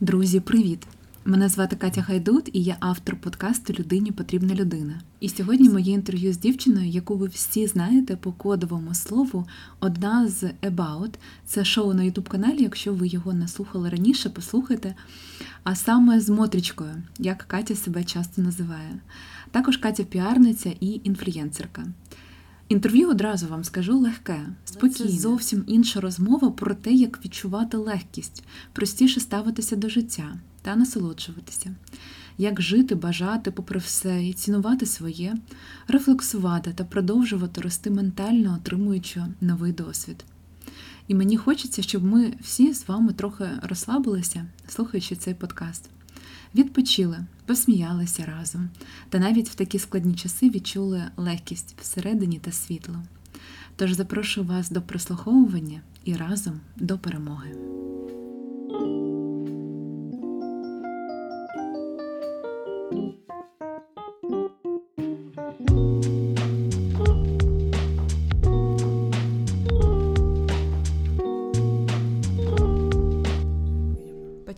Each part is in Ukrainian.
Друзі, привіт! Мене звати Катя Хайдут, і я автор подкасту Людині потрібна людина. І сьогодні моє інтерв'ю з дівчиною, яку ви всі знаєте по кодовому слову, одна з About. Це шоу на Ютуб каналі. Якщо ви його не слухали раніше, послухайте. А саме з Мотрічкою, як Катя себе часто називає. Також Катя піарниця і інфлюєнсерка. Інтерв'ю одразу вам скажу легке, спокійне. Це зовсім інша розмова про те, як відчувати легкість, простіше ставитися до життя та насолоджуватися, як жити, бажати, попри все, і цінувати своє, рефлексувати та продовжувати рости ментально, отримуючи новий досвід. І мені хочеться, щоб ми всі з вами трохи розслабилися, слухаючи цей подкаст. Відпочили, посміялися разом, та навіть в такі складні часи відчули легкість всередині та світло. Тож запрошую вас до прослуховування і разом до перемоги.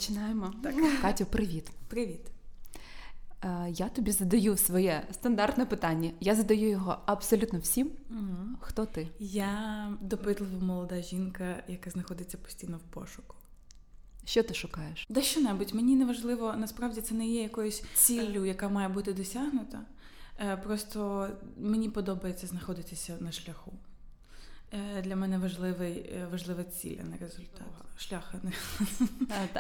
Починаємо. Так. Катю, привіт. Привіт. Е, я тобі задаю своє стандартне питання. Я задаю його абсолютно всім. Угу. Хто ти? Я допитлива молода жінка, яка знаходиться постійно в пошуку. Що ти шукаєш? Да що-небудь. Мені не важливо, насправді це не є якоюсь ціллю, яка має бути досягнута. Е, просто мені подобається знаходитися на шляху. Е, для мене важливий, е, важлива ціль, а не результат. Шлях, а не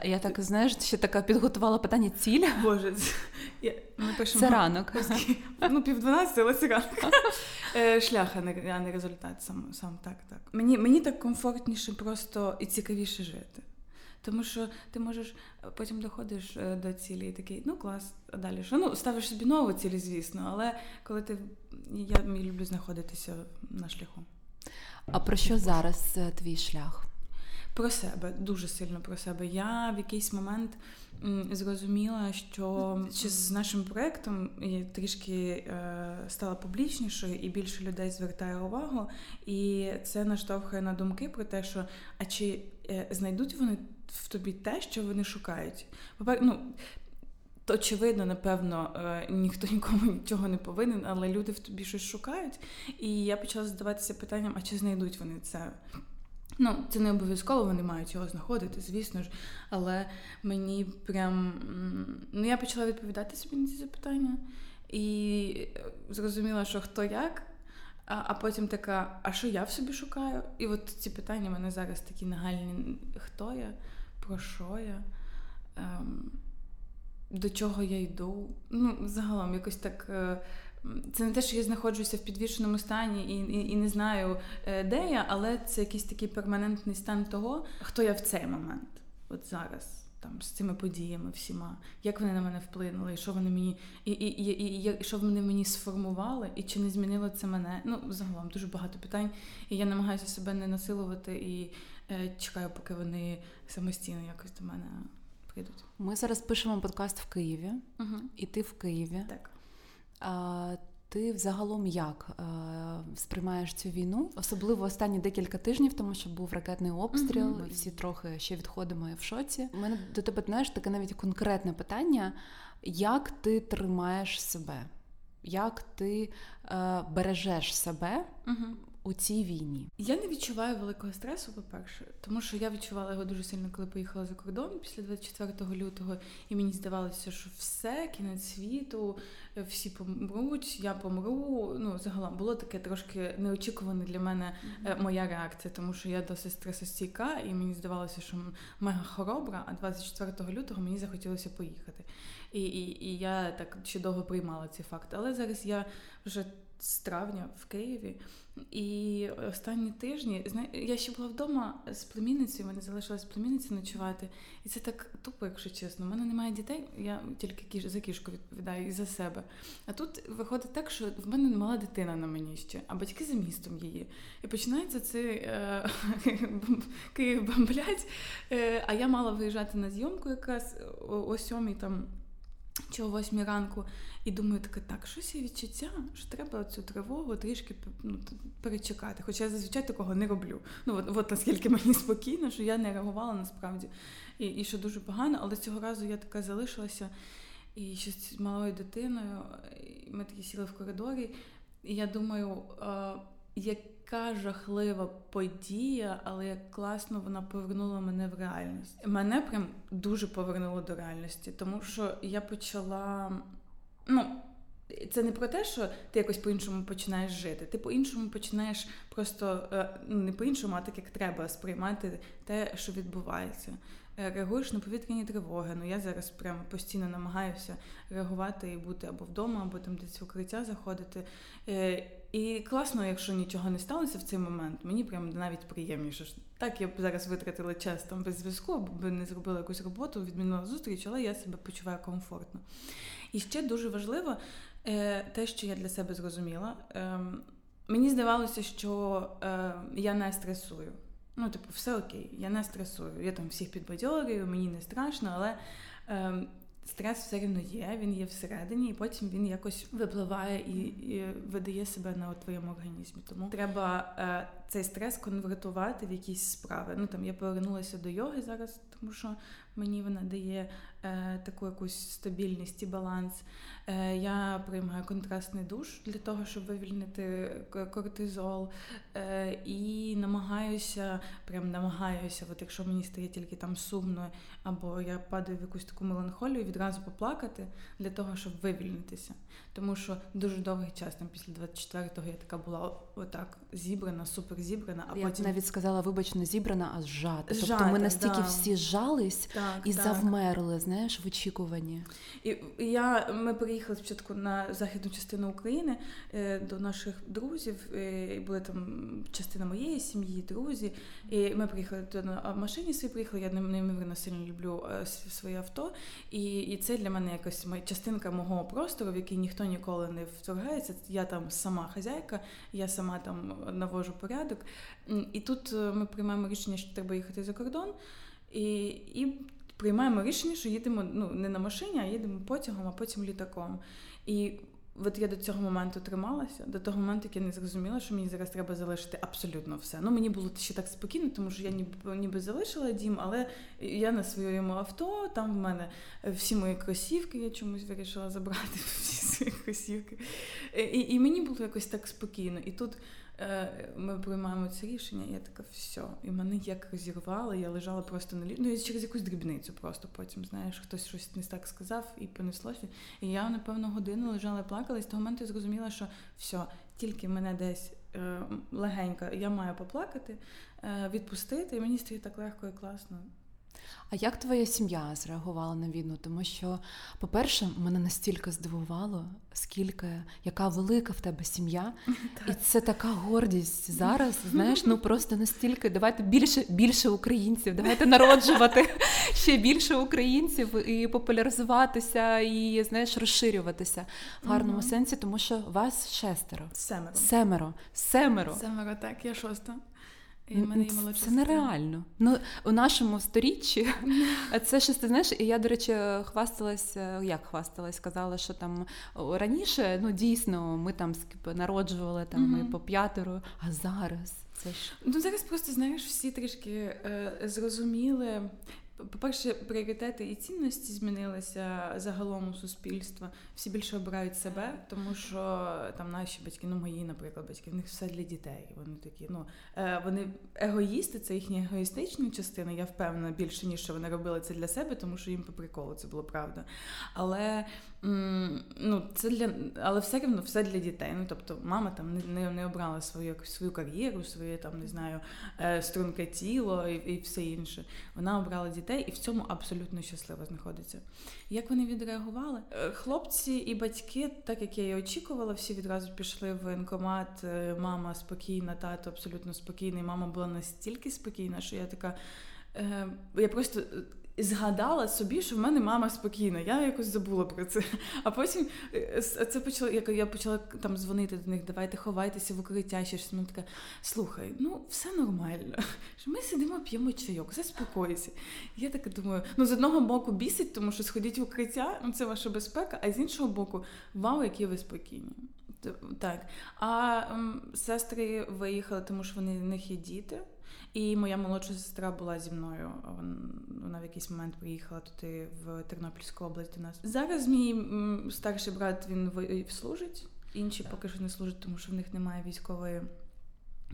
я так знаєш, ще така підготувала питання ціль. Боже, я, ми пишемо це ранок. Ну, пів дванадцяти, але це ранок. Е, шлях, а не, а не результат. Сам сам так, так. Мені мені так комфортніше просто і цікавіше жити. Тому що ти можеш потім доходиш до цілі і такий, ну клас, а далі що? Ну, ставиш собі нову цілі, звісно, але коли ти я люблю знаходитися на шляху. А про що зараз е, твій шлях? Про себе, дуже сильно про себе. Я в якийсь момент зрозуміла, що з нашим проєктом трішки е, стала публічнішою і більше людей звертає увагу. І це наштовхує на думки про те, що а чи е, знайдуть вони в тобі те, що вони шукають? ну, то очевидно, напевно, е, ніхто нікому нічого не повинен, але люди в тобі щось шукають. І я почала задаватися питанням: а чи знайдуть вони це? Ну, це не обов'язково, вони мають його знаходити, звісно ж. Але мені прям ну я почала відповідати собі на ці запитання і зрозуміла, що хто як. А а потім така, а що я в собі шукаю? І от ці питання в мене зараз такі нагальні: хто я, про що я? Ем, до чого я йду. Ну, загалом, якось так. Е, це не те, що я знаходжуся в підвішеному стані і, і і, не знаю, е, де я, але це якийсь такий перманентний стан того, хто я в цей момент, от зараз, там з цими подіями всіма, як вони на мене вплинули, і що вони мені і, і, і, і, що вони мені сформували, і чи не змінило це мене. Ну, загалом дуже багато питань. І я намагаюся себе не насилувати і е, чекаю, поки вони самостійно якось до мене прийдуть. Ми зараз пишемо подкаст в Києві, угу. і ти в Києві. Так. А, Ти взагалом як а, сприймаєш цю війну? Особливо останні декілька тижнів, тому що був ракетний обстріл. Угу. Ми всі трохи ще відходимо в шоці. У мене до тебе знаєш таке навіть конкретне питання: як ти тримаєш себе? Як ти е, бережеш себе угу у цій війні? Я не відчуваю великого стресу, по-перше, тому що я відчувала його дуже сильно, коли поїхала за кордон після 24 лютого, і мені здавалося, що все, кінець світу, всі помруть, я помру. Ну, загалом було таке трошки неочікуване для мене mm-hmm. моя реакція, тому що я досить стресостійка, і мені здавалося, що мега хоробра, а 24 лютого мені захотілося поїхати. І, і, І я так ще довго приймала цей факт. Але зараз я вже з травня в Києві. І останні тижні я ще була вдома з племінницею, мене залишилась племінниця ночувати. І це так тупо, якщо чесно. У мене немає дітей, я тільки кіш... за кішку відповідаю і за себе. А тут виходить так, що в мене мала дитина на мені ще, а батьки за містом її. І починається це е, Київ бомблять. Е, а я мала виїжджати на зйомку якраз о сьомій там чи о восьмій ранку, і думаю, таке, так, щось є відчуття, що треба цю тривогу трішки ну, перечекати. Хоча я зазвичай такого не роблю. Ну от, от наскільки мені спокійно, що я не реагувала насправді. І і що дуже погано, але цього разу я така залишилася і ще з малою дитиною. І Ми такі сіли в коридорі, і я думаю, а, яка жахлива подія, але як класно вона повернула мене в реальність. Мене прям дуже повернуло до реальності, тому що я почала. Ну, це не про те, що ти якось по-іншому починаєш жити. Ти по-іншому починаєш просто ну не по-іншому, а так як треба сприймати те, що відбувається. Е, реагуєш на повітряні тривоги. Ну я зараз прямо постійно намагаюся реагувати і бути або вдома, або там десь в укриття заходити. Е, і класно, якщо нічого не сталося в цей момент, мені прям навіть приємніше. Так, я б зараз витратила час там без зв'язку, аби не зробила якусь роботу, відмінила зустріч, але я себе почуваю комфортно. І ще дуже важливо е, те, що я для себе зрозуміла. Ем, мені здавалося, що я не стресую. Ну, типу, все окей, я не стресую. Я там всіх підбадьорюю, мені не страшно, але е, стрес все рівно є, він є всередині, і потім він якось випливає і, і видає себе на твоєму організмі. Тому треба е, цей стрес конвертувати в якісь справи. Ну там я повернулася до йоги зараз, тому що мені вона дає е, таку якусь стабільність і баланс. Е, Я приймаю контрастний душ для того, щоб вивільнити кортизол. Е, І намагаюся, прям намагаюся, от якщо мені стає тільки там сумно, або я падаю в якусь таку меланхолію, відразу поплакати для того, щоб вивільнитися. Тому що дуже довгий час, там після 24-го я така була отак зібрана, супер зібрана. А я потім навіть сказала, вибач, не зібрана, а зжата. Тобто ми настільки да. всі зжались так, і так. завмерли, знаєш, в очікуванні. І я ми приїхали спочатку на західну частину України е, до наших друзів. е, і Були там частина моєї сім'ї, друзі. І ми приїхали туди на машині. Свій приїхали. Я неймовірно сильно люблю е, своє авто, і і це для мене якась моя частинка мого простору, в який ніхто ніколи не вторгається. Я там сама хазяйка, я сама там навожу порядок. І тут ми приймаємо рішення, що треба їхати за кордон. І і приймаємо рішення, що їдемо ну, не на машині, а їдемо потягом, а потім літаком. І от я до цього моменту трималася, до того моменту, як я не зрозуміла, що мені зараз треба залишити абсолютно все. Ну мені було ще так спокійно, тому що я ніби, ніби залишила дім, але я на своєму авто, там в мене всі мої кросівки, я чомусь вирішила забрати всі свої кросівки. І, і мені було якось так спокійно. І тут ми приймаємо це рішення, і я така, все. І мене як розірвало, я лежала просто на лі... Ну, через якусь дрібницю просто потім, знаєш, хтось щось не так сказав і понеслося. І я, напевно, годину лежала і плакала, і з того моменту я зрозуміла, що все, тільки мене десь е, легенько, я маю поплакати, е, відпустити, і мені стає так легко і класно. А як твоя сім'я зреагувала на війну? Тому що, по-перше, мене настільки здивувало, скільки яка велика в тебе сім'я, і це така гордість зараз. Знаєш, ну просто настільки давайте більше більше українців, давайте народжувати ще більше українців і популяризуватися, і знаєш, розширюватися в гарному сенсі, тому що вас шестеро. Семеро. Семеро. Семеро. Семеро, так, я шоста. І мене Це нереально. Ну у нашому сторіччі це щось ти знаєш, і я, до речі, хвасталася, як хвасталась, сказала, що там раніше ну дійсно ми там народжували там mm-hmm. по п'ятеро, а зараз це ж ну зараз просто знаєш, всі трішки е, зрозуміли. По-перше, пріоритети і цінності змінилися загалом у суспільства. Всі більше обирають себе, тому що там наші батьки, ну мої, наприклад, батьки, в них все для дітей. Вони такі, ну е, вони егоїсти, це їхні егоїстичні частина. Я впевнена більше ніж що вони робили це для себе, тому що їм по приколу це було правда. Але ну, це для, але все рівно все для дітей. Ну тобто, мама там не не, обрала свою свою кар'єру, своє там не знаю е, струнке тіло і, і все інше. Вона обрала дітей і в цьому абсолютно щасливо знаходиться. Як вони відреагували? Е, хлопці і батьки, так як я і очікувала, всі відразу пішли в воєнкомат. Е, мама спокійна, тато абсолютно спокійний. Мама була настільки спокійна, що я така. Я просто згадала собі, що в мене мама спокійна. Я якось забула про це. А потім е, це почала, як я почала там дзвонити до них, давайте ховайтеся в укриття, ще щось. Вона така, слухай, ну все нормально. Ми сидимо, п'ємо чайок, заспокойся. Я так думаю, ну з одного боку бісить, тому що сходіть в укриття, ну це ваша безпека, а з іншого боку, вау, які ви спокійні. Так. А м, сестри виїхали, тому що вони в них є діти. І моя молодша сестра була зі мною. Вона в якийсь момент приїхала туди в Тернопільську область до нас. Зараз мій старший брат він служить, інші поки що не служать, тому що в них немає військової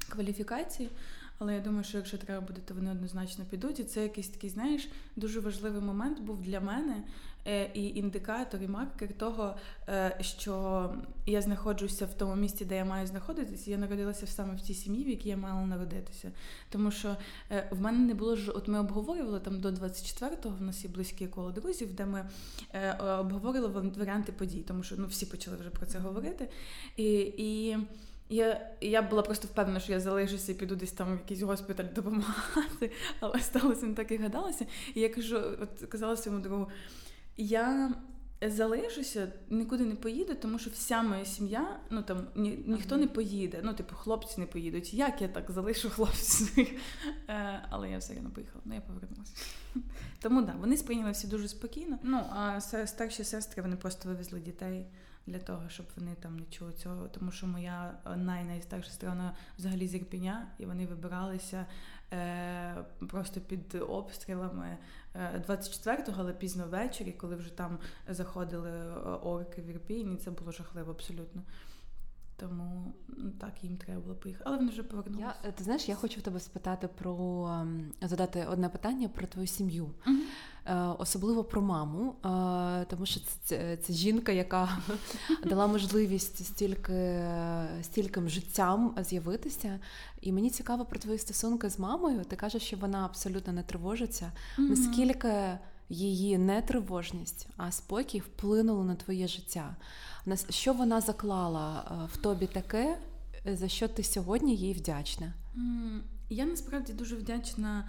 кваліфікації. Але я думаю, що якщо треба буде, то вони однозначно підуть. І це якийсь такий, знаєш, дуже важливий момент був для мене е, і індикатор, і маркер того, е, що я знаходжуся в тому місці, де я маю знаходитися. Я народилася саме в тій сім'ї, в якій я мала народитися. Тому що е, в мене не було ж, от ми обговорювали там до 24-го, в нас є близьке коло друзів, де ми обговорювали варіанти подій, тому що ну всі почали вже про це говорити. І, і я я була просто впевнена, що я залишуся і піду десь там в якийсь госпіталь допомагати, але сталося не так і гадалося. І я кажу, от казала своєму другу, я залишуся, нікуди не поїду, тому що вся моя сім'я, ну там ні, ніхто ага. не поїде. Ну, типу, хлопці не поїдуть. Як я так залишу хлопців? Е, але я все одно поїхала, ну я повернулася. Тому так, да, вони сприйняли всі дуже спокійно. Ну, а старші сестри вони просто вивезли дітей для того, щоб вони там не чули цього. Тому що моя най-найстарша сторона взагалі з Ірпіня, і вони вибиралися просто під обстрілами 24-го, е, але пізно ввечері, коли вже там заходили е, орки в Ірпіні, це було жахливо абсолютно. Тому ну, так їм треба було поїхати. Але вони вже повернулися. Я, Ти знаєш, я хочу в тебе спитати про ем, задати одне питання про твою сім'ю, uh особливо про маму, е, тому що це, це, це жінка, яка дала можливість стільки стільким життям з'явитися. І мені цікаво про твої стосунки з мамою. Ти кажеш, що вона абсолютно не тривожиться. Uh-huh. Наскільки її нетривожність, а спокій вплинуло на твоє життя? що вона заклала е, в тобі таке, за що ти сьогодні їй вдячна? Я насправді дуже вдячна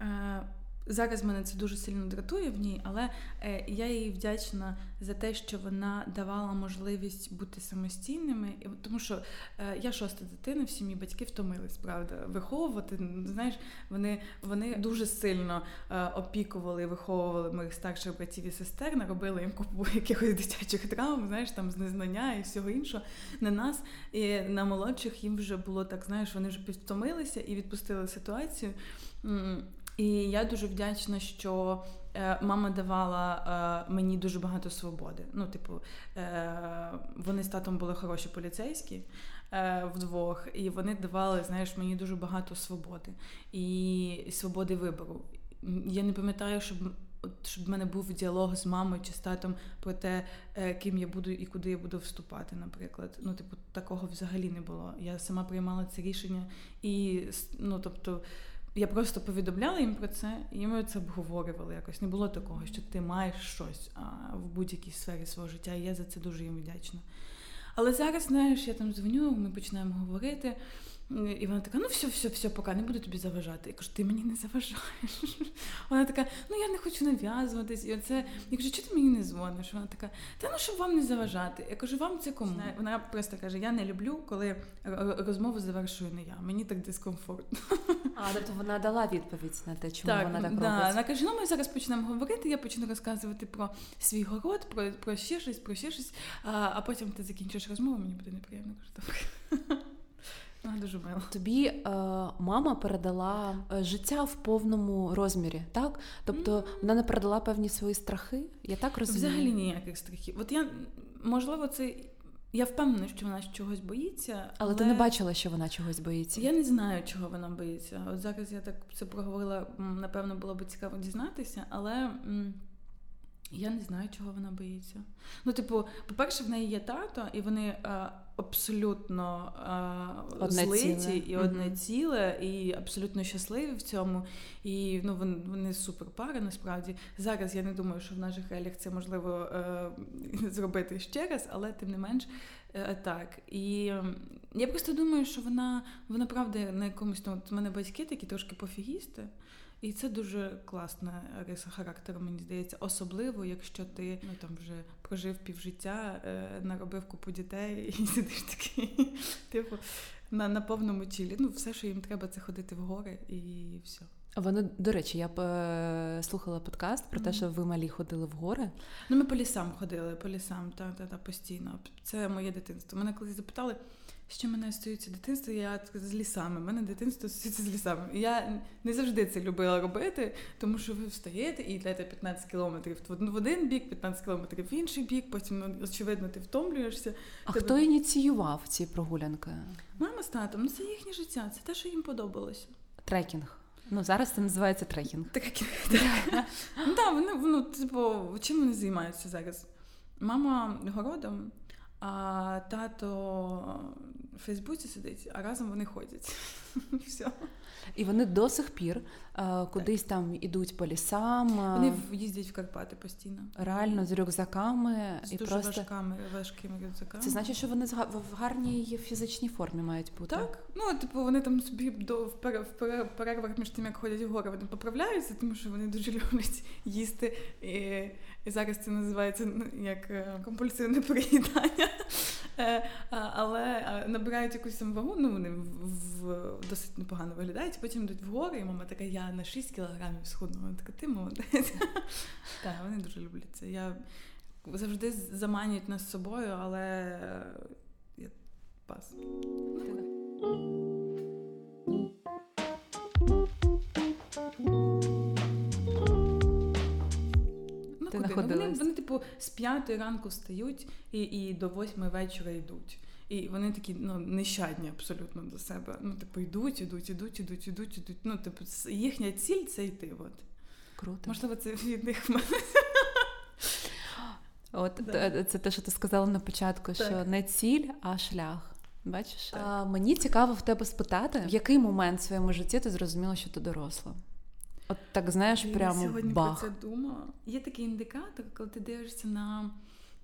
е, Зараз мене це дуже сильно дратує в ній, але е, я їй вдячна за те, що вона давала можливість бути самостійними, тому що е, я шоста дитина, всі мої батьки втомились, правда, виховувати. Знаєш, вони вони дуже сильно е, опікували і виховували моїх старших братів і сестер, наробили їм купу якихось дитячих травм, знаєш, там з незнання і всього іншого. На нас і на молодших їм вже було так, знаєш, вони вже підтомилися і відпустили ситуацію. І я дуже вдячна, що е, мама давала е, мені дуже багато свободи. Ну, типу, е, вони з татом були хороші поліцейські вдвох, і вони давали, знаєш, мені дуже багато свободи і свободи вибору. Я не пам'ятаю, щоб щоб в мене був діалог з мамою чи з татом про те, ким я буду і куди я буду вступати, наприклад. Ну, типу, такого взагалі не було. Я сама приймала це рішення, і ну, тобто. Я просто повідомляла їм про це, і ми це обговорювали якось. Не було такого, що ти маєш щось а, в будь-якій сфері свого життя, і я за це дуже їм вдячна. Але зараз, знаєш, я там дзвоню, ми починаємо говорити. І вона така, ну все, все, все, поки не буду тобі заважати. Я кажу, ти мені не заважаєш. Вона така, ну я не хочу нав'язуватись. І оце, я кажу, чого ти мені не дзвониш? Вона така, та ну щоб вам не заважати. Я кажу, вам це кому? Вона просто каже: Я не люблю, коли розмову завершую не я. Мені так дискомфортно. А, тобто вона дала відповідь на те, чому так, вона так да. робить. Вона каже, ну ми зараз почнемо говорити, я почну розказувати про свій город, про про ще щось, про ще щось, а а потім ти закінчиш розмову, мені буде неприємно. Кажу, добре. Дуже мило. Тобі е, мама передала е, життя в повному розмірі, так? Тобто mm. вона не передала певні свої страхи. Я так розумію? Взагалі ніяких страхів. От я можливо, це. Я впевнена, що вона чогось боїться. Але, але ти не бачила, що вона чогось боїться? Я не знаю, чого вона боїться. От зараз я так це проговорила, напевно, було б цікаво дізнатися, але я не знаю, чого вона боїться. Ну, типу, по-перше, в неї є тато, і вони е, абсолютно е, злиті ціле. і одне mm-hmm. ціле, і абсолютно щасливі в цьому. І ну, вони, вони супер пари, насправді. Зараз я не думаю, що в наших реаліях це можливо е, зробити ще раз, але тим не менш. Так, і я просто думаю, що вона вона правда на якомусь там, от у мене батьки такі трошки пофігісти. І це дуже класна риса характеру, мені здається, особливо, якщо ти ну там вже прожив півжиття, е, наробив купу дітей і сидиш такий, типу, на на повному чілі. Ну, все, що їм треба, це ходити в гори і все. Вони, до речі, я б е, слухала подкаст про те, що ви малі ходили в гори. Ну, ми по лісам ходили, по лісам, та, та, та постійно. Це моє дитинство. Мене колись запитали, що мене стосується дитинства, я з лісами. Мене дитинство стосується з лісами. Я не завжди це любила робити, тому що ви встаєте і йдете 15 кілометрів в один бік, 15 кілометрів в інший бік, потім, ну, очевидно, ти втомлюєшся. А Тебе... хто ініціював ці прогулянки? Мама з татом, ну це їхнє життя, це те, що їм подобалося. Трекінг. Ну, зараз це називається трекінг. Трекінг. Ну так, вони ну, типу, чим вони займаються зараз? Мама городом, а тато в Фейсбуці сидить, а разом вони ходять. Все. І вони до сих пір а, кудись там ідуть по лісам. Вони їздять в Карпати постійно. Реально з рюкзаками з і дуже просто... важками, важкими рюкзаками. Це значить, що вони в гарній фізичній формі мають бути. Так. Ну, типу, вони там собі до в перервах між тим, як ходять в гори, вони поправляються, тому що вони дуже люблять їсти. І, і зараз це називається ну, як е, компульсивне приїдання. Е, але набирають якусь самовагу, ну вони в досить непогано виглядають, потім йдуть вгори, і мама така, я на 6 кілограмів схудну. Вона така, ти молодець. Так, вони дуже люблять це. Я завжди заманюють нас з собою, але я пас. Ну, вони, вони, типу, з п'ятої ранку встають і і до восьми вечора йдуть. І вони такі ну, нещадні абсолютно до себе. Ну, типу, йдуть, ідуть, ідуть, ідуть, ідуть, ідуть. Ну, типу, їхня ціль це йти. От. Круто. Можливо, це від них мене. От да. це те, що ти сказала на початку, так. що не ціль, а шлях. Бачиш? А, Мені цікаво в тебе спитати, в який момент в своєму житті ти зрозуміла, що ти доросла? От так знаєш, прямо Я сьогодні бах. про це думала. Є такий індикатор, коли ти дивишся на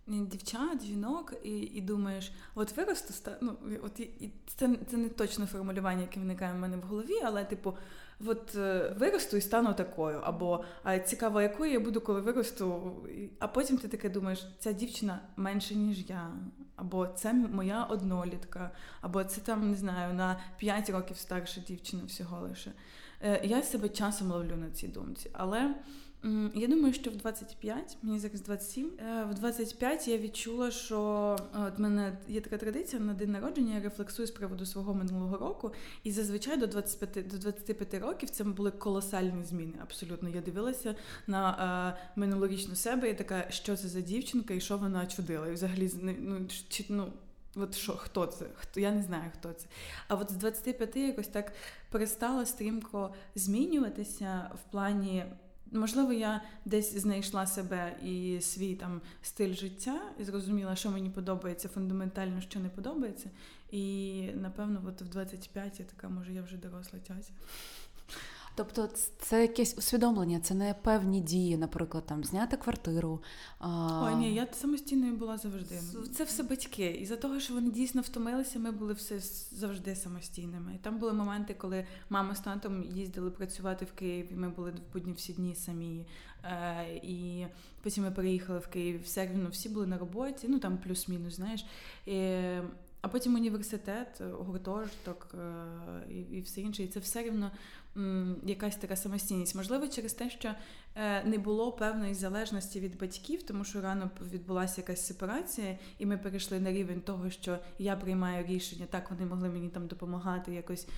дівчат, жінок, і і думаєш, от виросту ну, от і це це не точне формулювання, яке виникає в мене в голові, але типу, от е, виросту і стану такою. Або а цікаво, якою я буду, коли виросту. А потім ти таке думаєш, ця дівчина менше, ніж я, або це моя однолітка, або це там не знаю на 5 років старша дівчина всього лише. Е, я себе часом ловлю на цій думці, але. Я думаю, що в 25, мені зараз 27, е, в 25 я відчула, що от мене є така традиція на день народження, я рефлексую з приводу свого минулого року. І зазвичай до 25 до 25 років це були колосальні зміни. Абсолютно. Я дивилася на е, минулорічну себе і така, що це за дівчинка і що вона чудила. І взагалі ну, чи, ну, От що, хто це? Хто я не знаю, хто це. А от з 25 якось так перестала стрімко змінюватися в плані Можливо, я десь знайшла себе і свій там стиль життя, і зрозуміла, що мені подобається фундаментально, що не подобається. І напевно, от в 25 я така, може, я вже доросла тязя. Тобто це якесь усвідомлення, це не певні дії, наприклад, там зняти квартиру. А... Ой, ні, я самостійною була завжди. Це все батьки. І за того, що вони дійсно втомилися, ми були все завжди самостійними. І там були моменти, коли мама з татом їздили працювати в Київ, і ми були в будні всі дні самі. Е, І потім ми переїхали в Київ. Все рівно всі були на роботі, ну там плюс-мінус, знаєш. І, а потім університет, гуртожиток е, і і все інше. І це все рівно якась така самостійність. Можливо, через те, що е, не було певної залежності від батьків, тому що рано відбулася якась сепарація, і ми перейшли на рівень того, що я приймаю рішення, так вони могли мені там допомагати якось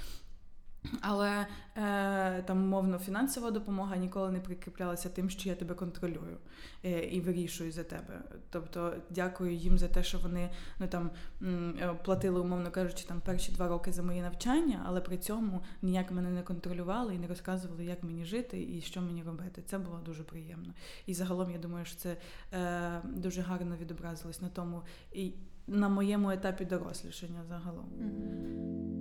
але е, там, мовно, фінансова допомога ніколи не прикріплялася тим, що я тебе контролюю е, і вирішую за тебе. Тобто, дякую їм за те, що вони ну там е, платили, умовно кажучи, там перші два роки за моє навчання, але при цьому ніяк мене не контролювали і не розказували, як мені жити і що мені робити. Це було дуже приємно. І загалом я думаю, що це е, дуже гарно відобразилось на тому і на моєму етапі дорослішання загалом.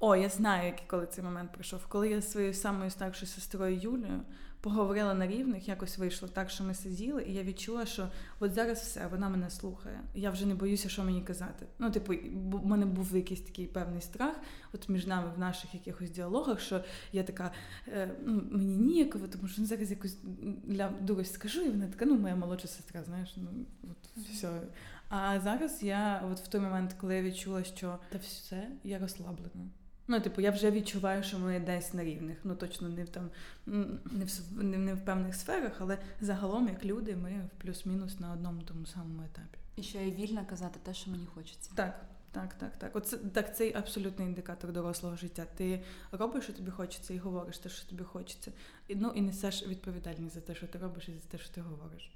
О, я знаю, який коли цей момент прийшов. Коли я зі своєю самою старшою сестрою Юлією поговорила на рівних, якось вийшло так, що ми сиділи, і я відчула, що от зараз все, вона мене слухає. Я вже не боюся, що мені казати. Ну, типу, в мене був якийсь такий певний страх, от між нами в наших якихось діалогах, що я така, е, ну, мені ніяково, тому що ну, зараз якось для дурось скажу, і вона така, ну, моя молодша сестра, знаєш, ну от все. А зараз я, от в той момент, коли я відчула, що та все, я розслаблена. Ну, типу, я вже відчуваю, що ми десь на рівних. Ну точно не в там не в не, не в певних сферах, але загалом, як люди, ми в плюс-мінус на одному тому самому етапі. І що я вільна казати те, що мені хочеться. Так, так, так, так. Оце так, цей абсолютний індикатор дорослого життя. Ти робиш, що тобі хочеться, і говориш те, що тобі хочеться. І, Ну і несеш відповідальність за те, що ти робиш, і за те, що ти говориш.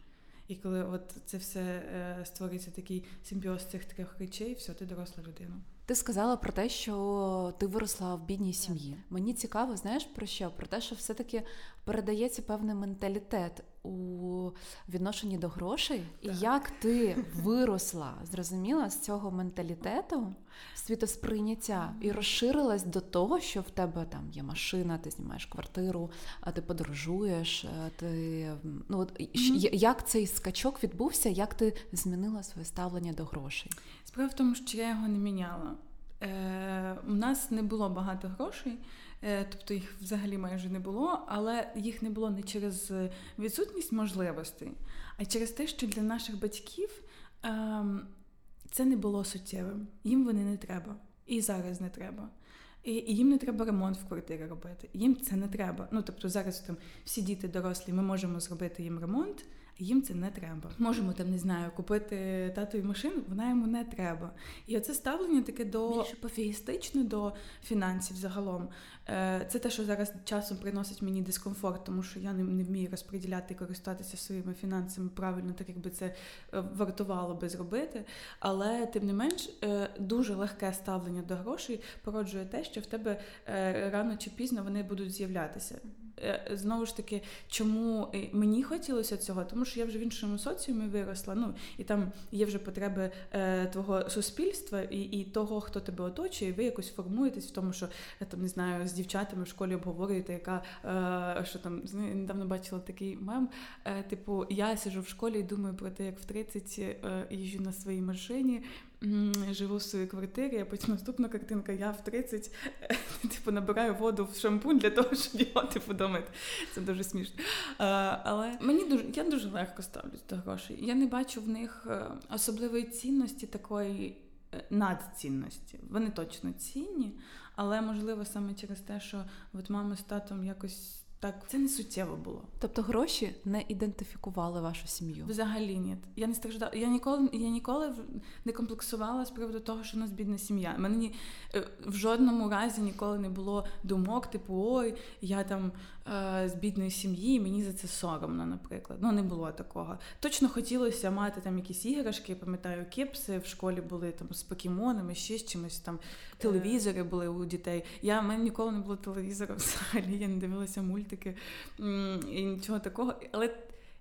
І коли от це все е, створюється такий симбіоз цих трьох речей, все, ти доросла людина. Ти сказала про те, що ти виросла в бідній сім'ї. Мені цікаво, знаєш про що? Про те, що все-таки передається певний менталітет у відношенні до грошей, і як ти виросла, зрозуміла з цього менталітету світосприйняття і розширилась до того, що в тебе там є машина, ти знімаєш квартиру, а ти подорожуєш. Ти ну от mm-hmm. як цей скачок відбувся? Як ти змінила своє ставлення до грошей? Справа в тому, що я його не міняла. Е, У нас не було багато грошей. Е, тобто їх взагалі майже не було, але їх не було не через відсутність можливостей, а через те, що для наших батьків ем, це не було суттєвим. Їм вони не треба. І зараз не треба. І їм не треба ремонт в квартирі робити. Їм це не треба. Ну тобто зараз там всі діти дорослі, ми можемо зробити їм ремонт їм це не треба. Можемо там не знаю, купити татові машину, вона йому не треба. І оце ставлення таке до більше пофігістичне до фінансів загалом. Е, це те, що зараз часом приносить мені дискомфорт, тому що я не, не вмію розподіляти і користуватися своїми фінансами правильно, так якби це е, вартувало би зробити. Але тим не менш, е, дуже легке ставлення до грошей породжує те, що в тебе рано чи пізно вони будуть з'являтися. Е, знову ж таки, чому мені хотілося цього, тому що я вже в іншому соціумі виросла. Ну і там є вже потреби е, твого суспільства і і того, хто тебе оточує, і ви якось формуєтесь в тому, що я там не знаю, з дівчатами в школі обговорюєте, яка е, що там недавно бачила такий мем. Е, типу, я сижу в школі і думаю про те, як в 30 е, їжджу на своїй машині живу в своїй квартирі, а потім наступна картинка, я в 30 типу, набираю воду в шампунь для того, щоб його типу, домити. Це дуже смішно. А, але мені дуже я дуже легко ставлюсь до грошей. Я не бачу в них е, особливої цінності такої. Е, надцінності. Вони точно цінні, але можливо саме через те, що от мама з татом якось так, це не суттєво було. Тобто гроші не ідентифікували вашу сім'ю? Взагалі ні. Я не страждала. Я ніколи я ніколи не комплексувала з приводу того, що у нас бідна сім'я. Мене ні е, в жодному разі ніколи не було думок, типу, ой, я там е, з бідної сім'ї, мені за це соромно, наприклад. Ну не було такого. Точно хотілося мати там якісь іграшки. Пам'ятаю, кепси в школі були там з покемонами, ще з чимось там. Телевізори були у дітей. Я в мене ніколи не було телевізора взагалі. Я не дивилася мульти мультики і нічого такого. Але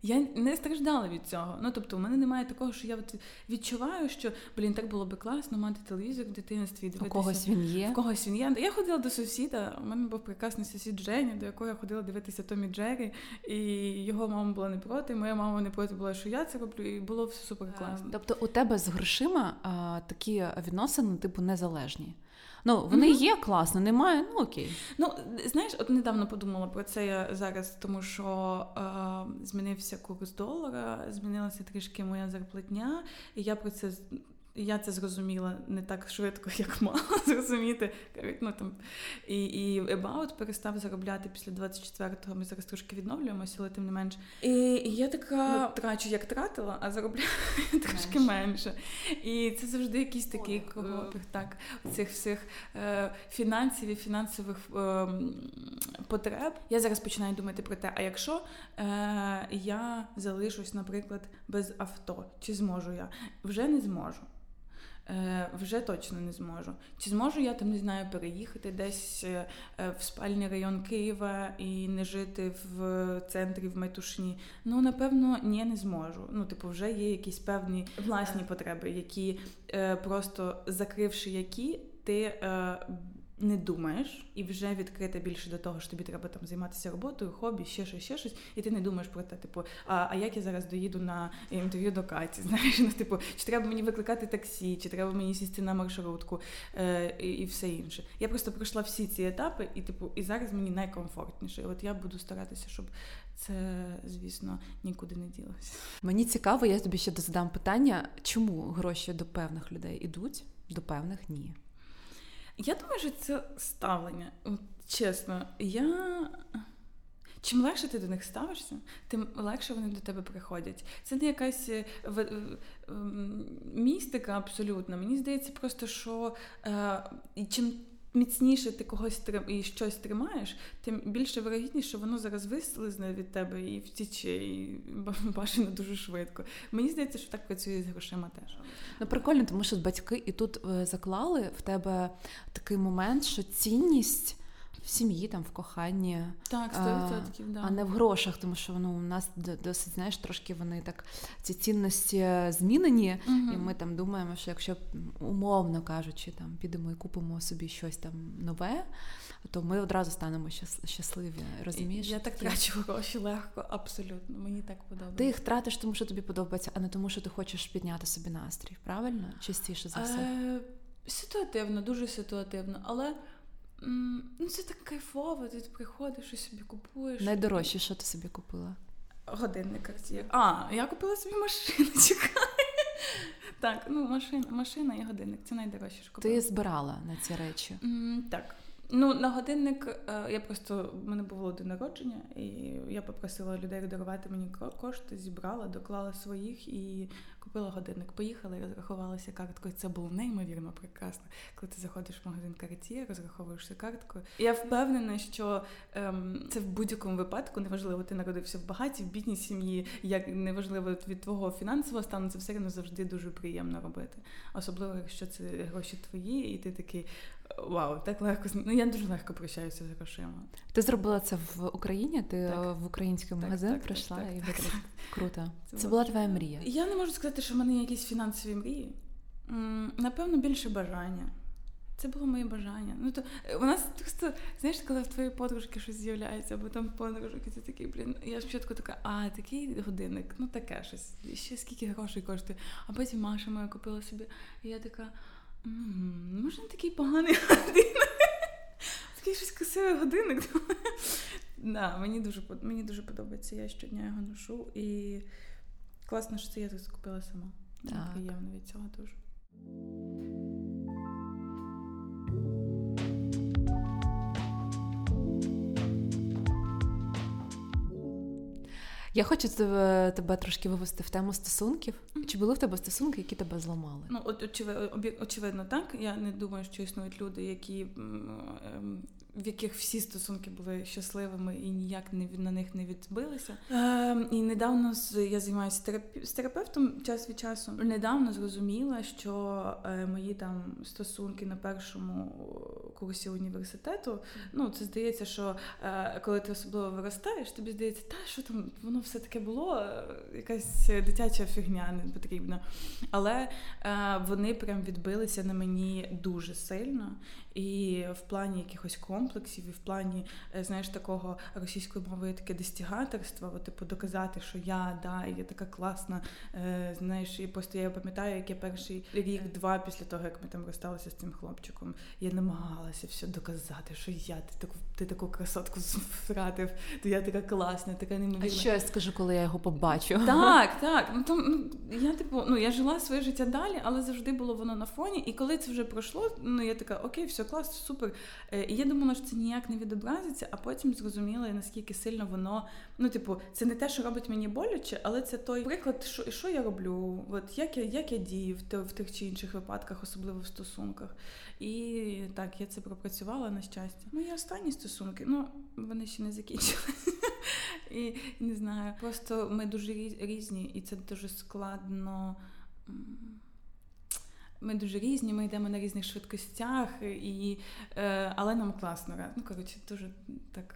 я не страждала від цього. Ну тобто, у мене немає такого, що я от відчуваю, що блін, так було би класно мати телевізор в дитинстві. Дивитися. У когось він є. В когось він є. Я ходила до сусіда. У мене був прекрасний сусід Женя, до якого я ходила дивитися Томі Джері, і його мама була не проти. Моя мама не проти була, що я це роблю, і було все супер класно. Тобто, у тебе з грошима а, такі відносини, типу, незалежні. Ну, вони mm-hmm. є класно, немає, ну окей. Ну, знаєш, от недавно подумала про це я зараз, тому що е, змінився курс долара, змінилася трішки моя зарплатня, і я про це я це зрозуміла не так швидко, як мала зрозуміти. Ну, там, І і About перестав заробляти після 24-го. Ми зараз трошки відновлюємося, але тим не менш. І, і я така ну, трачу, як тратила, а заробляю трошки менше. І це завжди якісь такі кого так, цих всіх е, фінансів і фінансових е, потреб. Я зараз починаю думати про те, а якщо е, я залишусь, наприклад, без авто, чи зможу я? Вже не зможу. Е, вже точно не зможу. Чи зможу я там не знаю переїхати десь е, в спальний район Києва і не жити в центрі в метушні? Ну напевно, ні, не зможу. Ну, типу, вже є якісь певні власні потреби, які е, просто закривши які, ти не думаєш і вже відкрита більше до того, що тобі треба там займатися роботою, хобі, ще щось, ще щось, і ти не думаєш про те, типу, а а як я зараз доїду на інтерв'ю до Каті? Знаєш, ну, типу, чи треба мені викликати таксі, чи треба мені сісти на маршрутку е, і, і все інше. Я просто пройшла всі ці етапи, і типу, і зараз мені найкомфортніше. От я буду старатися, щоб це, звісно, нікуди не ділося. Мені цікаво, я тобі ще задам питання, чому гроші до певних людей ідуть, до певних ні. Я думаю, що це ставлення. От, Чесно, я. Чим легше ти до них ставишся, тим легше вони до тебе приходять. Це не якась е, містика абсолютно. Мені здається, просто що е, чим міцніше ти когось трим і щось тримаєш, тим більше вирогідність, що воно зараз вислизне від тебе і втіче, і бажано дуже швидко. Мені здається, що так працює з грошима теж. Ну прикольно, тому що батьки і тут е, заклали в тебе такий момент, що цінність в сім'ї, там в коханні, так 100%, да. а не в грошах, тому що ну, у нас досить знаєш, трошки вони так ці цінності змінені, угу. і ми там думаємо, що якщо умовно кажучи, там підемо і купимо собі щось там нове, то ми одразу станемо щасливі. Розумієш? Я так трачу гроші легко, абсолютно. Мені так подобається. Ти їх тратиш, тому що тобі подобається, а не тому, що ти хочеш підняти собі настрій. Правильно? Частіше за все? Е, Ситуативно, дуже ситуативно, але. Ну, це так кайфово, ти приходиш і собі купуєш. Найдорожче, що ти собі купила? Годинник Cartier. А, я купила собі машину, чекай. Так, ну машина, машина і годинник. Це найдорожче що купила. Ти збирала на ці речі? Так. Ну, на годинник е, я просто в мене було день народження, і я попросила людей дарувати мені кошти, зібрала, доклала своїх і купила годинник. Поїхала і розрахувалася карткою. Це було неймовірно прекрасно. Коли ти заходиш в магазин Cartier, розраховуєшся карткою. Я впевнена, що ем, це в будь-якому випадку неважливо, ти народився в багатій, в бідній сім'ї, як неважливо від твого фінансового стану, це все одно завжди дуже приємно робити. Особливо, якщо це гроші твої, і ти такий. Вау, так легко Ну я дуже легко прощаюся з грошима. Ти зробила це в Україні? Ти так. в український магазин так, прийшла так, і витратила? Круто. Це, це була твоя мрія. Я не можу сказати, що в мене є якісь фінансові мрії. Напевно, більше бажання. Це було моє бажання. Ну то е, у нас просто, знаєш, коли в твоїй подружки щось з'являється, або там подружки, ти такий, блін, я спочатку така, а такий годинник, ну таке щось, ще скільки грошей коштує. А потім Маша моя купила собі, і я така. Mm, може, не такий поганий годинник. Такий щось красивий годинник. да, Мені дуже мені дуже подобається. Я щодня його ношу. І класно, що це я тут купила сама. Так. Приємно від цього дуже. Я хочу тебе, тебе трошки вивести в тему стосунків. Чи були в тебе стосунки, які тебе зламали? Ну, от очевидно, так. Я не думаю, що існують люди, які ем, в яких всі стосунки були щасливими і ніяк не на них не відбилися. Е, І недавно я займаюся терапі... з терапевтом час від часу. Недавно зрозуміла, що е, мої там стосунки на першому курсі університету. Ну це здається, що е, коли ти особливо виростаєш, тобі здається, та що там воно все таке було, е, якась дитяча фігня не потрібна. Але е, вони прям відбилися на мені дуже сильно. І в плані якихось комплексів, і в плані, е, знаєш, такого російською мовою таке достігаторства, от, типу, доказати, що я да, я така класна. Е, знаєш, і просто я пам'ятаю, як я перший рік-два після того, як ми там розсталися з цим хлопчиком, я намагалася все доказати, що я ти таку ти таку красотку втратив, то я така класна, така неймовірна. А що я скажу, коли я його побачу? Так, так. Ну там ну, я типу, ну я жила своє життя далі, але завжди було воно на фоні. І коли це вже пройшло, ну я така, окей, все класно, супер. Е, і я думала, що це ніяк не відобразиться, а потім зрозуміла, наскільки сильно воно. Ну, типу, це не те, що робить мені боляче, але це той приклад, що що я роблю, от як я як я дію в, в тих чи інших випадках, особливо в стосунках. І так, я це пропрацювала на щастя. Мої останні стосунки, ну вони ще не закінчилися. І не знаю, просто ми дуже різні, і це дуже складно. Ми дуже різні, ми йдемо на різних швидкостях, і, е, але нам класно. Ну, коротше, дуже так.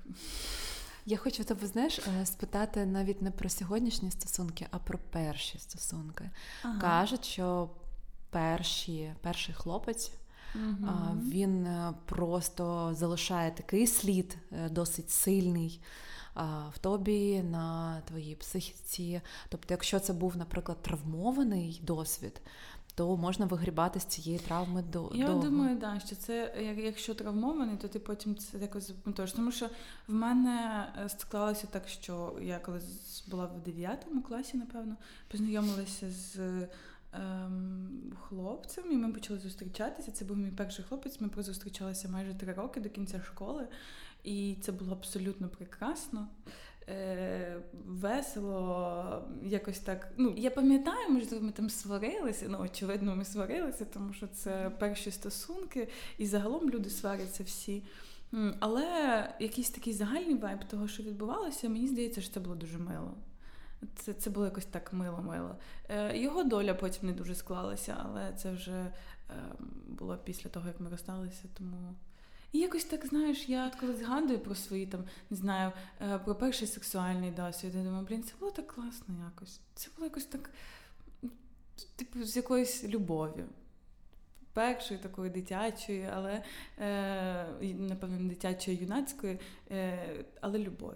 Я хочу тебе, знаєш, е, спитати навіть не про сьогоднішні стосунки, а про перші стосунки. Ага. Кажуть, що перші, перший хлопець Угу. Він е, просто залишає такий слід е, досить сильний. В тобі на твоїй психіці. Тобто, якщо це був, наприклад, травмований досвід, то можна вигрібати з цієї травми до я довго. думаю, да, що це якщо травмований, то ти потім це якось запам'ятаєш. Тому що в мене е, склалося так, що я коли була в 9 класі, напевно, познайомилася з ем, хлопцем, і ми почали зустрічатися. Це був мій перший хлопець. Ми зустрічалися майже три роки до кінця школи, і це було абсолютно прекрасно. Е, Весело, якось так. Ну, я пам'ятаю, можливо, ми там сварилися. Ну, очевидно, ми сварилися, тому що це перші стосунки, і загалом люди сваряться всі. Але якийсь такий загальний вайб того, що відбувалося, мені здається, що це було дуже мило. Це це було якось так мило-мило. Е, Його доля потім не дуже склалася, але це вже е, було після того, як ми розсталися. Тому і якось так, знаєш, я коли згадую про свої там, не знаю, е, про перший сексуальний досвід, я думаю, блін, це було так класно якось. Це було якось так, типу, з якоюсь любов'ю. Першої такої дитячої, але е, напевно дитячої, юнацької, е, але любові.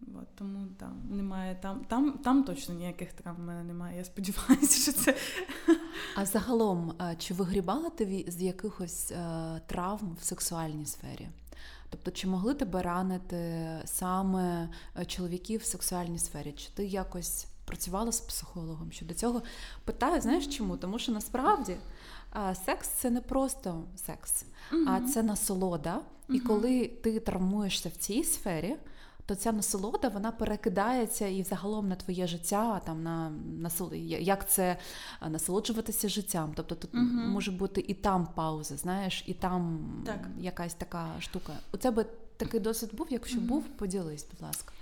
От, тому там немає там, там там точно ніяких травм в мене немає. Я сподіваюся, що це. А загалом, чи вигрібала ти з якихось е, травм в сексуальній сфері? Тобто, чи могли тебе ранити саме е, чоловіків в сексуальній сфері? Чи ти якось працювала з психологом щодо цього? Питаю, знаєш чому? Тому що насправді е, секс це не просто секс, угу. а це насолода. Угу. І коли ти травмуєшся в цій сфері то ця насолода вона перекидається і загалом на твоє життя, там на на як це насолоджуватися життям. Тобто тут угу. може бути і там пауза, знаєш, і там так. якась така штука. У тебе такий досвід був, якщо угу. був, поділись, будь ласка.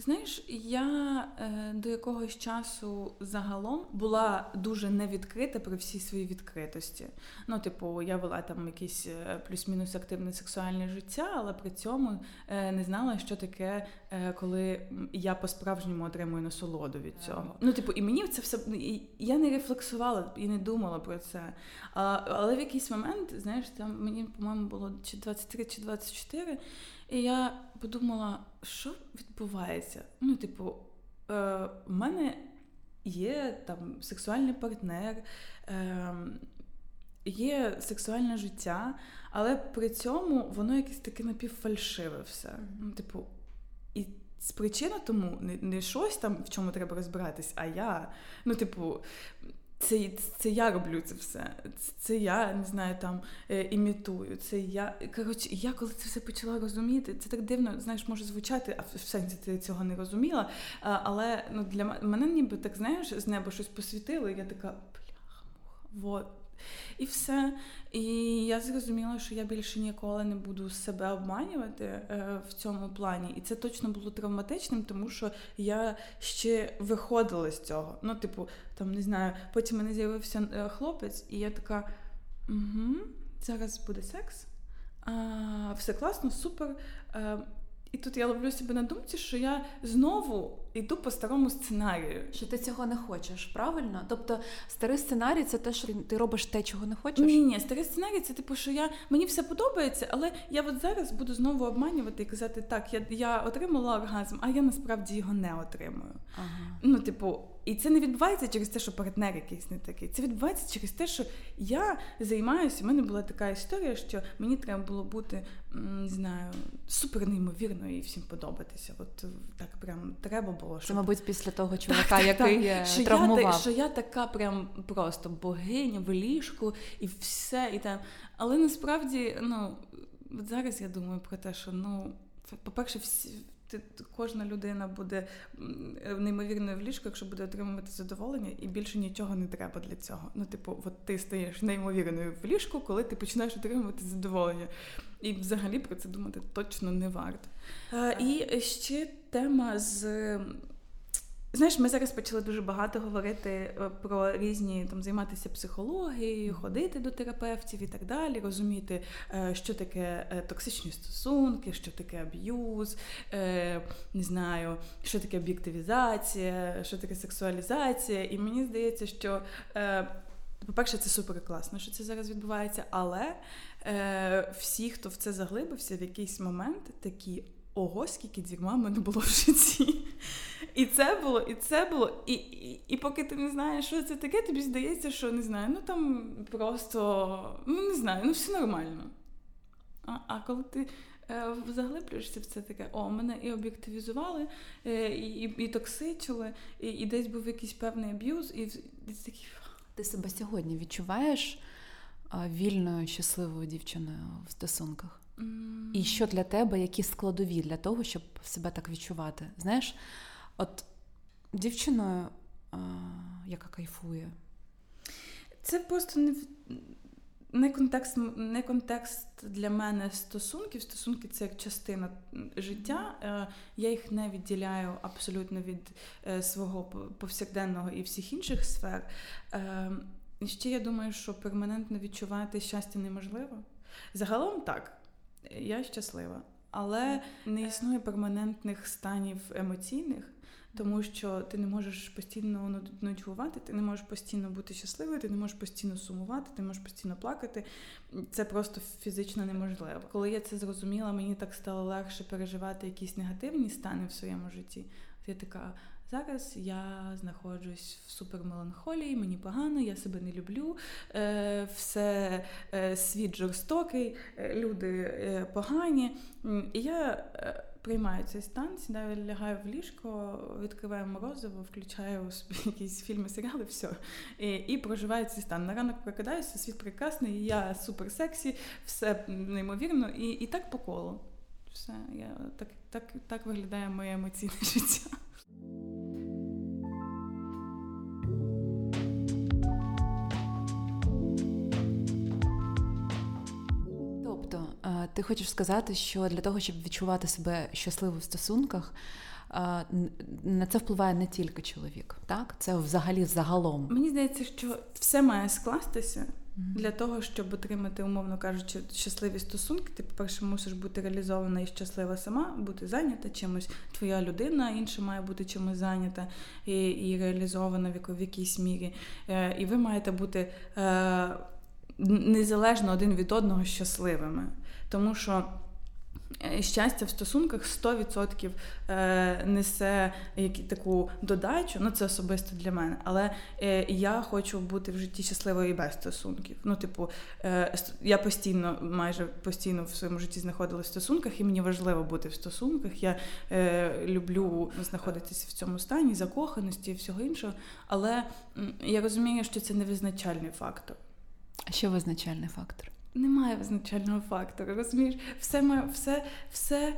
Знаєш, я е, до якогось часу загалом була дуже невідкрита при всій своїй відкритості. Ну, типу, я вела там якесь е, плюс-мінус активне сексуальне життя, але при цьому е, не знала, що таке, е, коли я по-справжньому отримую насолоду від цього. Ну, типу, і мені це все я не рефлексувала і не думала про це. А, Але в якийсь момент, знаєш, там мені, по-моєму, було чи 23, чи 24, і я подумала, що відбувається? Ну, типу, е, в мене є там сексуальний партнер, е, є сексуальне життя, але при цьому воно якесь таке напівфальшиве все. Ну, типу, і причина тому не, не щось там, в чому треба розбиратись, а я. Ну, типу, це це я роблю це все. Це, це я не знаю, там е, імітую. Це я коротше, я коли це все почала розуміти, це так дивно, знаєш, може звучати, а в сенсі ти цього не розуміла. А, але ну для мене ніби так знаєш, з неба щось посвітило, і я така бляха-муха, вот. І все. І я зрозуміла, що я більше ніколи не буду себе обманювати е, в цьому плані. І це точно було травматичним, тому що я ще виходила з цього. Ну, типу, там не знаю, потім мене з'явився е, хлопець, і я така: угу, зараз буде секс. А, Все класно, супер. Е, і тут я ловлю себе на думці, що я знову йду по старому сценарію. Що ти цього не хочеш, правильно? Тобто старий сценарій це те, що ти робиш те, чого не хочеш? Ні, ні, старий сценарій це типу, що я мені все подобається, але я от зараз буду знову обманювати і казати, так, я я отримала оргазм, а я насправді його не отримую. Ага. Ну, типу, і це не відбувається через те, що партнер якийсь не такий. Це відбувається через те, що я займаюся. У мене була така історія, що мені треба було бути не знаю, супер неймовірно і всім подобатися. От так прям треба було. Щоб... Це, мабуть, після того чувака, так, який так, що травмував. Я, що я така прям просто богиня в ліжку і все. і там. Але насправді, ну, зараз я думаю про те, що ну, по-перше, всі ти кожна людина буде неймовірною в ліжку, якщо буде отримувати задоволення, і більше нічого не треба для цього. Ну, типу, от ти стаєш неймовірною в ліжку, коли ти починаєш отримувати задоволення. І взагалі про це думати точно не варто. А, І ще тема з Знаєш, ми зараз почали дуже багато говорити е, про різні там займатися психологією, ходити до терапевтів і так далі, розуміти, е, що таке е, токсичні стосунки, що таке аб'юз, не знаю, що таке об'єктивізація, що таке сексуалізація. І мені здається, що По-перше, це супер класно, що це зараз відбувається, але всі, хто в це заглибився, в якийсь момент такі. Ого, скільки дерьма в мене було в житті. І це було, і це було. І і, і поки ти не знаєш, що це таке, тобі здається, що не знаю, ну там просто ну не знаю, ну все нормально. А а коли ти е, заглиблюєшся в це таке, о, мене і об'єктивізували, е, і і, токсичили, і, і десь був якийсь певний аб'юз, і, і такий. Ти себе сьогодні відчуваєш вільною, щасливою дівчиною в стосунках? Mm. І що для тебе, які складові для того, щоб себе так відчувати? Знаєш, от дівчиною, а, яка кайфує. Це просто не не контекст не контекст для мене стосунків. Стосунки це як частина життя. Е, я їх не відділяю абсолютно від е, свого повсякденного і всіх інших сфер. Е, і ще я думаю, що перманентно відчувати щастя неможливо. Загалом так, я щаслива, але не існує перманентних станів емоційних. Тому що ти не можеш постійно нудьгувати, ти не можеш постійно бути щасливою, ти не можеш постійно сумувати, ти можеш постійно плакати. Це просто фізично неможливо. Коли я це зрозуміла, мені так стало легше переживати якісь негативні стани в своєму житті. От я така. Зараз я знаходжусь в супермеланхолії, мені погано, я себе не люблю, е, все е, світ жорстокий, е, люди погані. І я приймаю цей стан, сідаю, лягаю в ліжко, відкриваю морозиво, включаю якісь фільми, серіали, все. І і проживаю цей стан. На ранок прокидаюся, світ прекрасний, я супер сексі, все неймовірно, і і так по колу. Все, я так, так, так виглядає моє емоційне життя. Ти хочеш сказати, що для того, щоб відчувати себе щасливо в стосунках, на це впливає не тільки чоловік, так? Це взагалі загалом. Mені здається, що все має скластися. Для того, щоб отримати, умовно кажучи, щасливі стосунки, ти, по-перше, мусиш бути реалізована і щаслива сама, бути зайнята чимось. Твоя людина інша має бути чимось зайнята і і реалізована в якійсь мірі. Е, і ви маєте бути е, незалежно один від одного щасливими тому що. Е, щастя в стосунках 100% е, несе таку додачу, ну це особисто для мене. Але е, я хочу бути в житті щасливою і без стосунків. Ну, типу, я постійно, майже постійно в своєму житті знаходилася в стосунках, і мені важливо бути в стосунках. Я люблю знаходитися в цьому стані, закоханості і всього іншого. Але я розумію, що це не визначальний фактор. А що визначальний фактор? Немає визначального фактору. Розумієш, все має все, все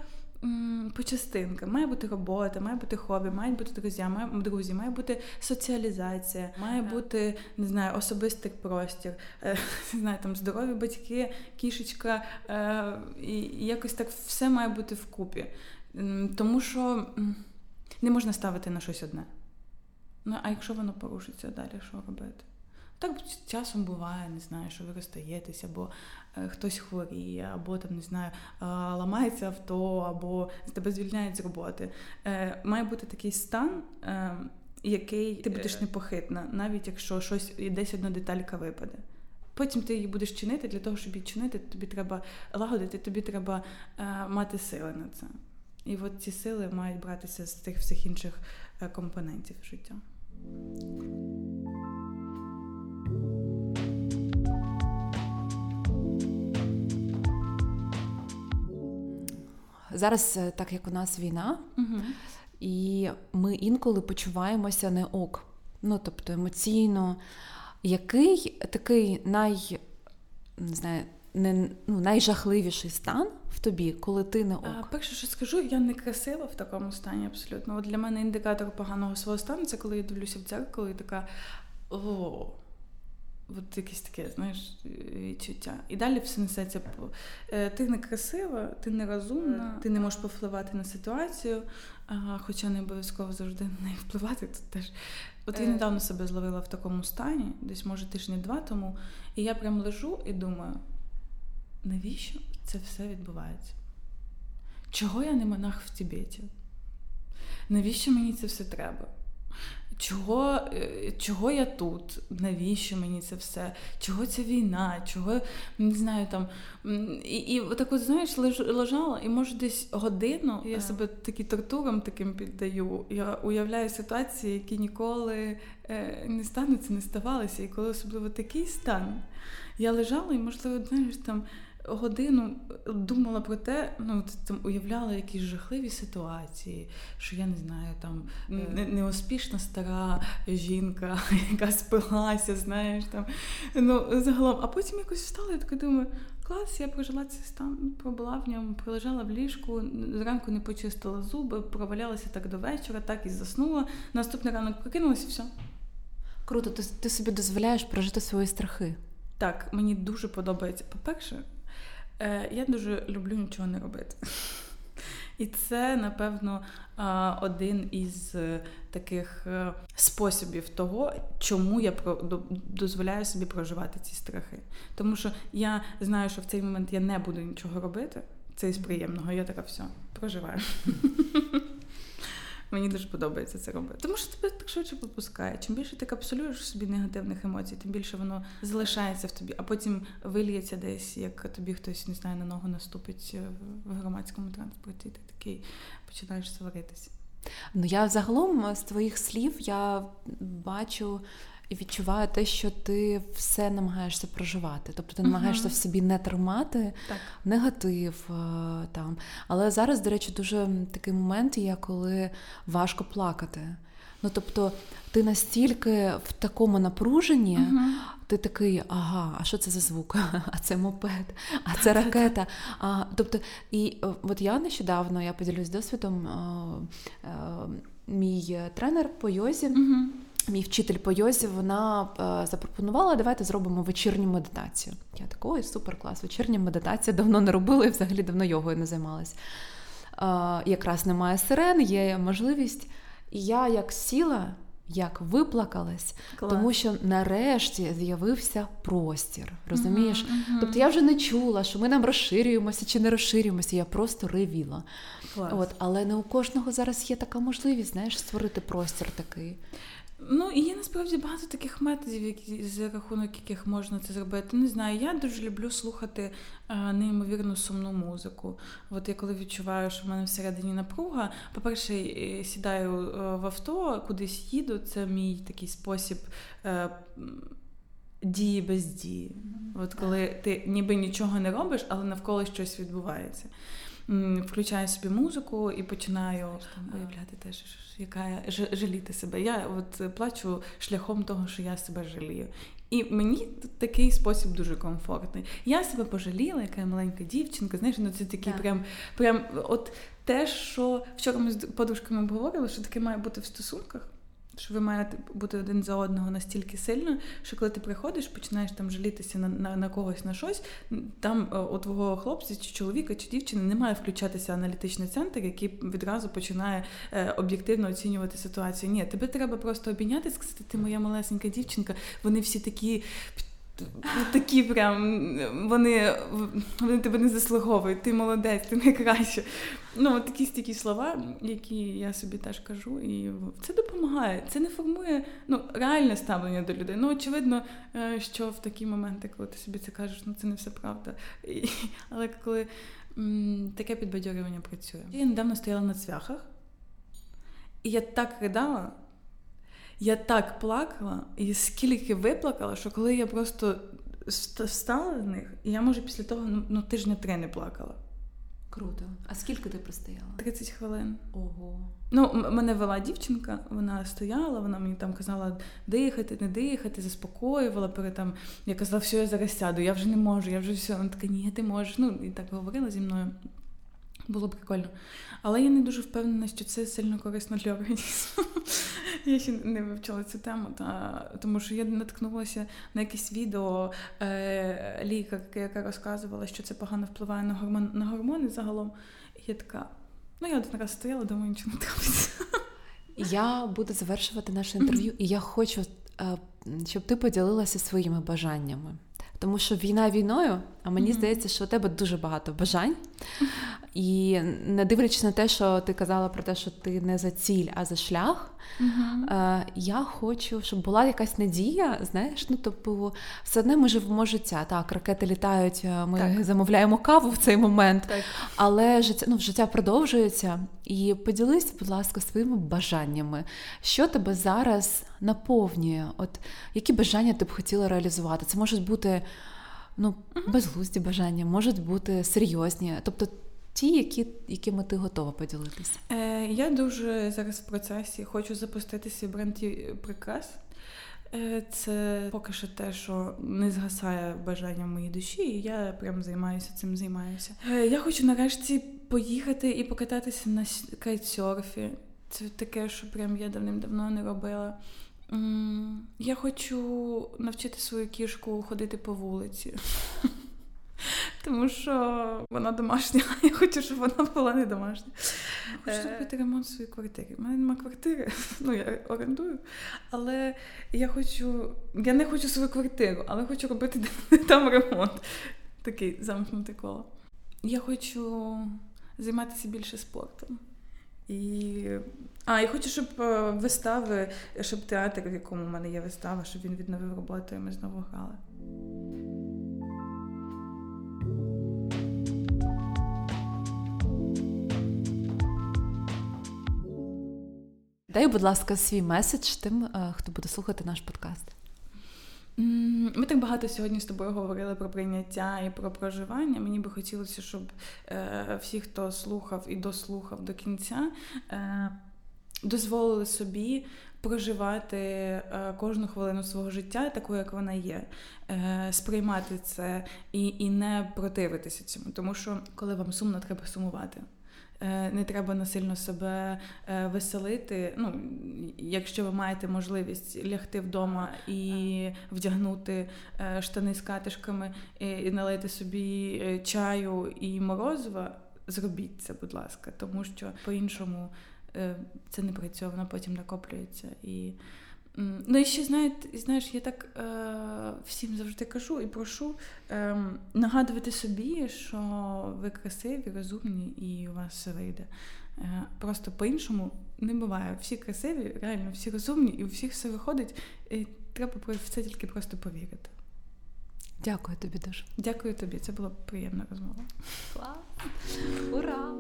по частинкам. Має бути робота, має бути хобі, мають бути друзі, має друзі, має бути соціалізація, має бути не знаю, особистий простір, е, не знаю, там здорові батьки, кішечка, е, і якось так все має бути вкупі. Тому що не можна ставити на щось одне. Ну, а якщо воно порушиться, далі що робити? Так часом буває, не знаю, що ви розстаєтесь, або е, хтось хворіє, або там не знаю, е, ламається авто, або тебе звільняють з роботи. Е, має бути такий стан, який ти будеш непохитна, навіть якщо щось десь одна деталька випаде. Потім ти її будеш чинити, для того, щоб її чинити, тобі треба лагодити, тобі треба е, мати сили на це. І от ці сили мають братися з тих всіх інших компонентів життя. Зараз, е, так як у нас війна, угу. і ми інколи почуваємося не ок. Ну, тобто емоційно, який такий най, не знаю, не, ну, найжахливіший стан в тобі, коли ти не ок? А, Перше, що скажу, я не красива в такому стані абсолютно. От Для мене індикатор поганого свого стану це коли я дивлюся в дзеркало і така о. От якесь таке, знаєш, відчуття. І далі все несеться е, ти не красива, ти не розумна, ти не можеш повпливати на ситуацію, хоча не обов'язково завжди на неї впливати. Тут теж. От я е. недавно себе зловила в такому стані, десь, може, тижні два тому, і я прям лежу і думаю, навіщо це все відбувається? Чого я не монах в Тібеті? Навіщо мені це все треба? Чого е, чого я тут, навіщо мені це все, чого ця війна, чого не знаю там. І і так от, знаєш, лежала, і може десь годину я себе такі тортурам таким піддаю. Я уявляю ситуації, які ніколи е, не стануться, не ставалися. І коли особливо такий стан, я лежала і, можливо, знаєш, там годину думала про те, ну там уявляла якісь жахливі ситуації, що я не знаю, там е, неуспішна стара жінка, яка спилася, знаєш там. Ну, загалом, а потім якось встала і така думаю. Клас, я прожила цей стан, пробула в ньому, пролежала в ліжку, зранку не почистила зуби, провалялася так до вечора, так і заснула. Наступний ранок прокинулася і все. Круто, ти, ти собі дозволяєш прожити свої страхи. Так, мені дуже подобається. По-перше, я дуже люблю нічого не робити. І це, напевно, один із е, таких е, способів того, чому я дозволяю собі проживати ці страхи. Тому що я знаю, що в цей момент я не буду нічого робити. Це із приємного. Я така все, проживаю. Мені дуже подобається це робити. Тому що тебе так швидше попускає. Чим більше ти капсулюєш собі негативних емоцій, тим більше воно залишається в тобі, а потім вильється десь, як тобі хтось не знає, на ногу наступить е, в громадському транспорті. Ти такий починаєш сваритися. Ну я загалом е, з твоїх слів я бачу і відчуваю те, що ти все намагаєшся проживати. Тобто ти намагаєшся в собі не тримати так. негатив е, там. Але зараз, до речі, дуже такий момент є, коли важко плакати. Ну, тобто, ти настільки в такому напруженні, uh-huh. ти такий, ага, а що це за звук? А це мопед, а це ракета. А, Тобто, і е, от я нещодавно я поділюсь досвідом, е, мій тренер по йозі. Uh-huh. Мій вчитель по йозі, вона е, запропонувала, давайте зробимо вечірню медитацію. Я така, ой, супер клас, вечірня медитація давно не робила і взагалі давно йогою не займалась. Е, якраз немає сирен, є можливість. І я як сіла, як виплакалась, клас. тому що нарешті з'явився простір. Розумієш? Uh-huh, uh-huh. Тобто я вже не чула, що ми нам розширюємося чи не розширюємося, я просто ревіла. От, Але не у кожного зараз є така можливість, знаєш, створити простір такий. Ну і є насправді багато таких методів, які за рахунок яких можна це зробити. Не знаю, я дуже люблю слухати а, неймовірно сумну музику. От я коли відчуваю, що в мене всередині напруга, по-перше, сідаю е, в авто, кудись їду. Це мій такий спосіб. А, е, Дії без дії. От коли ти ніби нічого не робиш, але навколо щось відбувається включаю собі музику і починаю уявляти теж, яка я жаліти себе. Я от плачу шляхом того, що я себе жалію. І мені такий спосіб дуже комфортний. Я себе пожаліла, яка я маленька дівчинка. Знаєш, ну це такий прям, прям от те, що вчора ми з подружками обговорили, що таке має бути в стосунках. Що ви маєте бути один за одного настільки сильно, що коли ти приходиш, починаєш там жалітися на на, на когось на щось, там е, у твого хлопця, чи чоловіка, чи дівчини не має включатися аналітичний центр, який відразу починає е, об'єктивно оцінювати ситуацію. Ні, тебе треба просто обійняти, сказати, ти моя малесенька дівчинка, вони всі такі Такі прям вони вони тебе не заслуговують, ти молодець, ти найкраще. Ну, такі стільки слова, які я собі теж кажу, і це допомагає. Це не формує ну, реальне ставлення до людей. Ну, очевидно, е, що в такі моменти, коли ти собі це кажеш, ну це не все правда. І, Але коли м, таке підбадьорювання працює. Я недавно стояла на цвяхах, і я так ридала. Я так плакала і скільки виплакала, що коли я просто встала з них, і я може після того ну, ну тижня три не плакала. Круто. А скільки ти простояла? 30 хвилин. Ого. Ну, мене вела дівчинка, вона стояла, вона мені там казала дихати, не дихати, заспокоювала. Перед там я казала, все, я зараз сяду, я вже не можу, я вже все. Вона така, ні, ти можеш. Ну, і так говорила зі мною. Було прикольно. Але я не дуже впевнена, що це сильно корисно для організму. Я ще не вивчила цю тему, та, тому що я наткнулася на якесь відео е, лікарки, яка розказувала, що це погано впливає на гормон, на гормони загалом. І я така, ну я один раз стояла, думаю, нічого не трапиться. Я буду завершувати наше інтерв'ю, і я хочу, е, щоб ти поділилася своїми бажаннями. Тому що війна війною, А мені mm-hmm. здається, що у тебе дуже багато бажань. І не дивлячись на те, що ти казала про те, що ти не за ціль, а за шлях. Uh-huh. Я хочу, щоб була якась надія. Знаєш, ну тобто, все одне ми живемо життя. Так, ракети літають, е, ми так. замовляємо каву в цей момент, так. але життя ну, життя продовжується. І поділись, будь ласка, своїми бажаннями, що тебе зараз наповнює? От які бажання ти б хотіла реалізувати? Це можуть бути ну, безглузді бажання, можуть бути серйозні. Тобто ті, які, якими ти готова поділитися? Е, Я дуже зараз в процесі хочу запустити свій бренд прикрас. Е, це поки що те, що не згасає бажання в моїй душі, і я прям займаюся цим займаюся. Е, я хочу нарешті поїхати і покататися на кайтсерфі. Це таке, що прям я давним-давно не робила. Я хочу навчити свою кішку ходити по вулиці. Тому що вона домашня, я хочу, щоб вона була не домашня. Хочу е. зробити ремонт в своїй квартирі. У мене немає квартири, ну я орендую. Але я хочу. Я не хочу свою квартиру, але хочу робити там ремонт. Такий замкнутий коло. Я хочу займатися більше спортом. І а, і хочу, щоб е, вистави, щоб театр, в якому в мене є вистава, щоб він відновив роботу, і ми знову грали. Дай, будь ласка, свій меседж тим, е, хто буде слухати наш подкаст. Ми так багато сьогодні з тобою говорили про прийняття і про проживання. Мені би хотілося, щоб е, всі, хто слухав і дослухав до кінця, е, дозволили собі проживати е, кожну хвилину свого життя, такою, як вона є, е, сприймати це і, і не противитися цьому. Тому що коли вам сумно, треба сумувати. Е, не треба насильно себе е, веселити. Ну, Якщо ви маєте можливість лягти вдома і вдягнути е, штани з катишками і налити собі чаю і морозива, зробіть це, будь ласка, тому що по-іншому це не працює, воно потім накоплюється і. Ну і ще знаєте, знаєш, я так е, всім завжди кажу і прошу е, нагадувати собі, що ви красиві, розумні і у вас все вийде. Е, просто по-іншому не буває. Всі красиві, реально, всі розумні, і у всіх все виходить. І Треба в це тільки просто повірити. Дякую тобі дуже. Дякую тобі. Це була приємна розмова. Клас! Ура!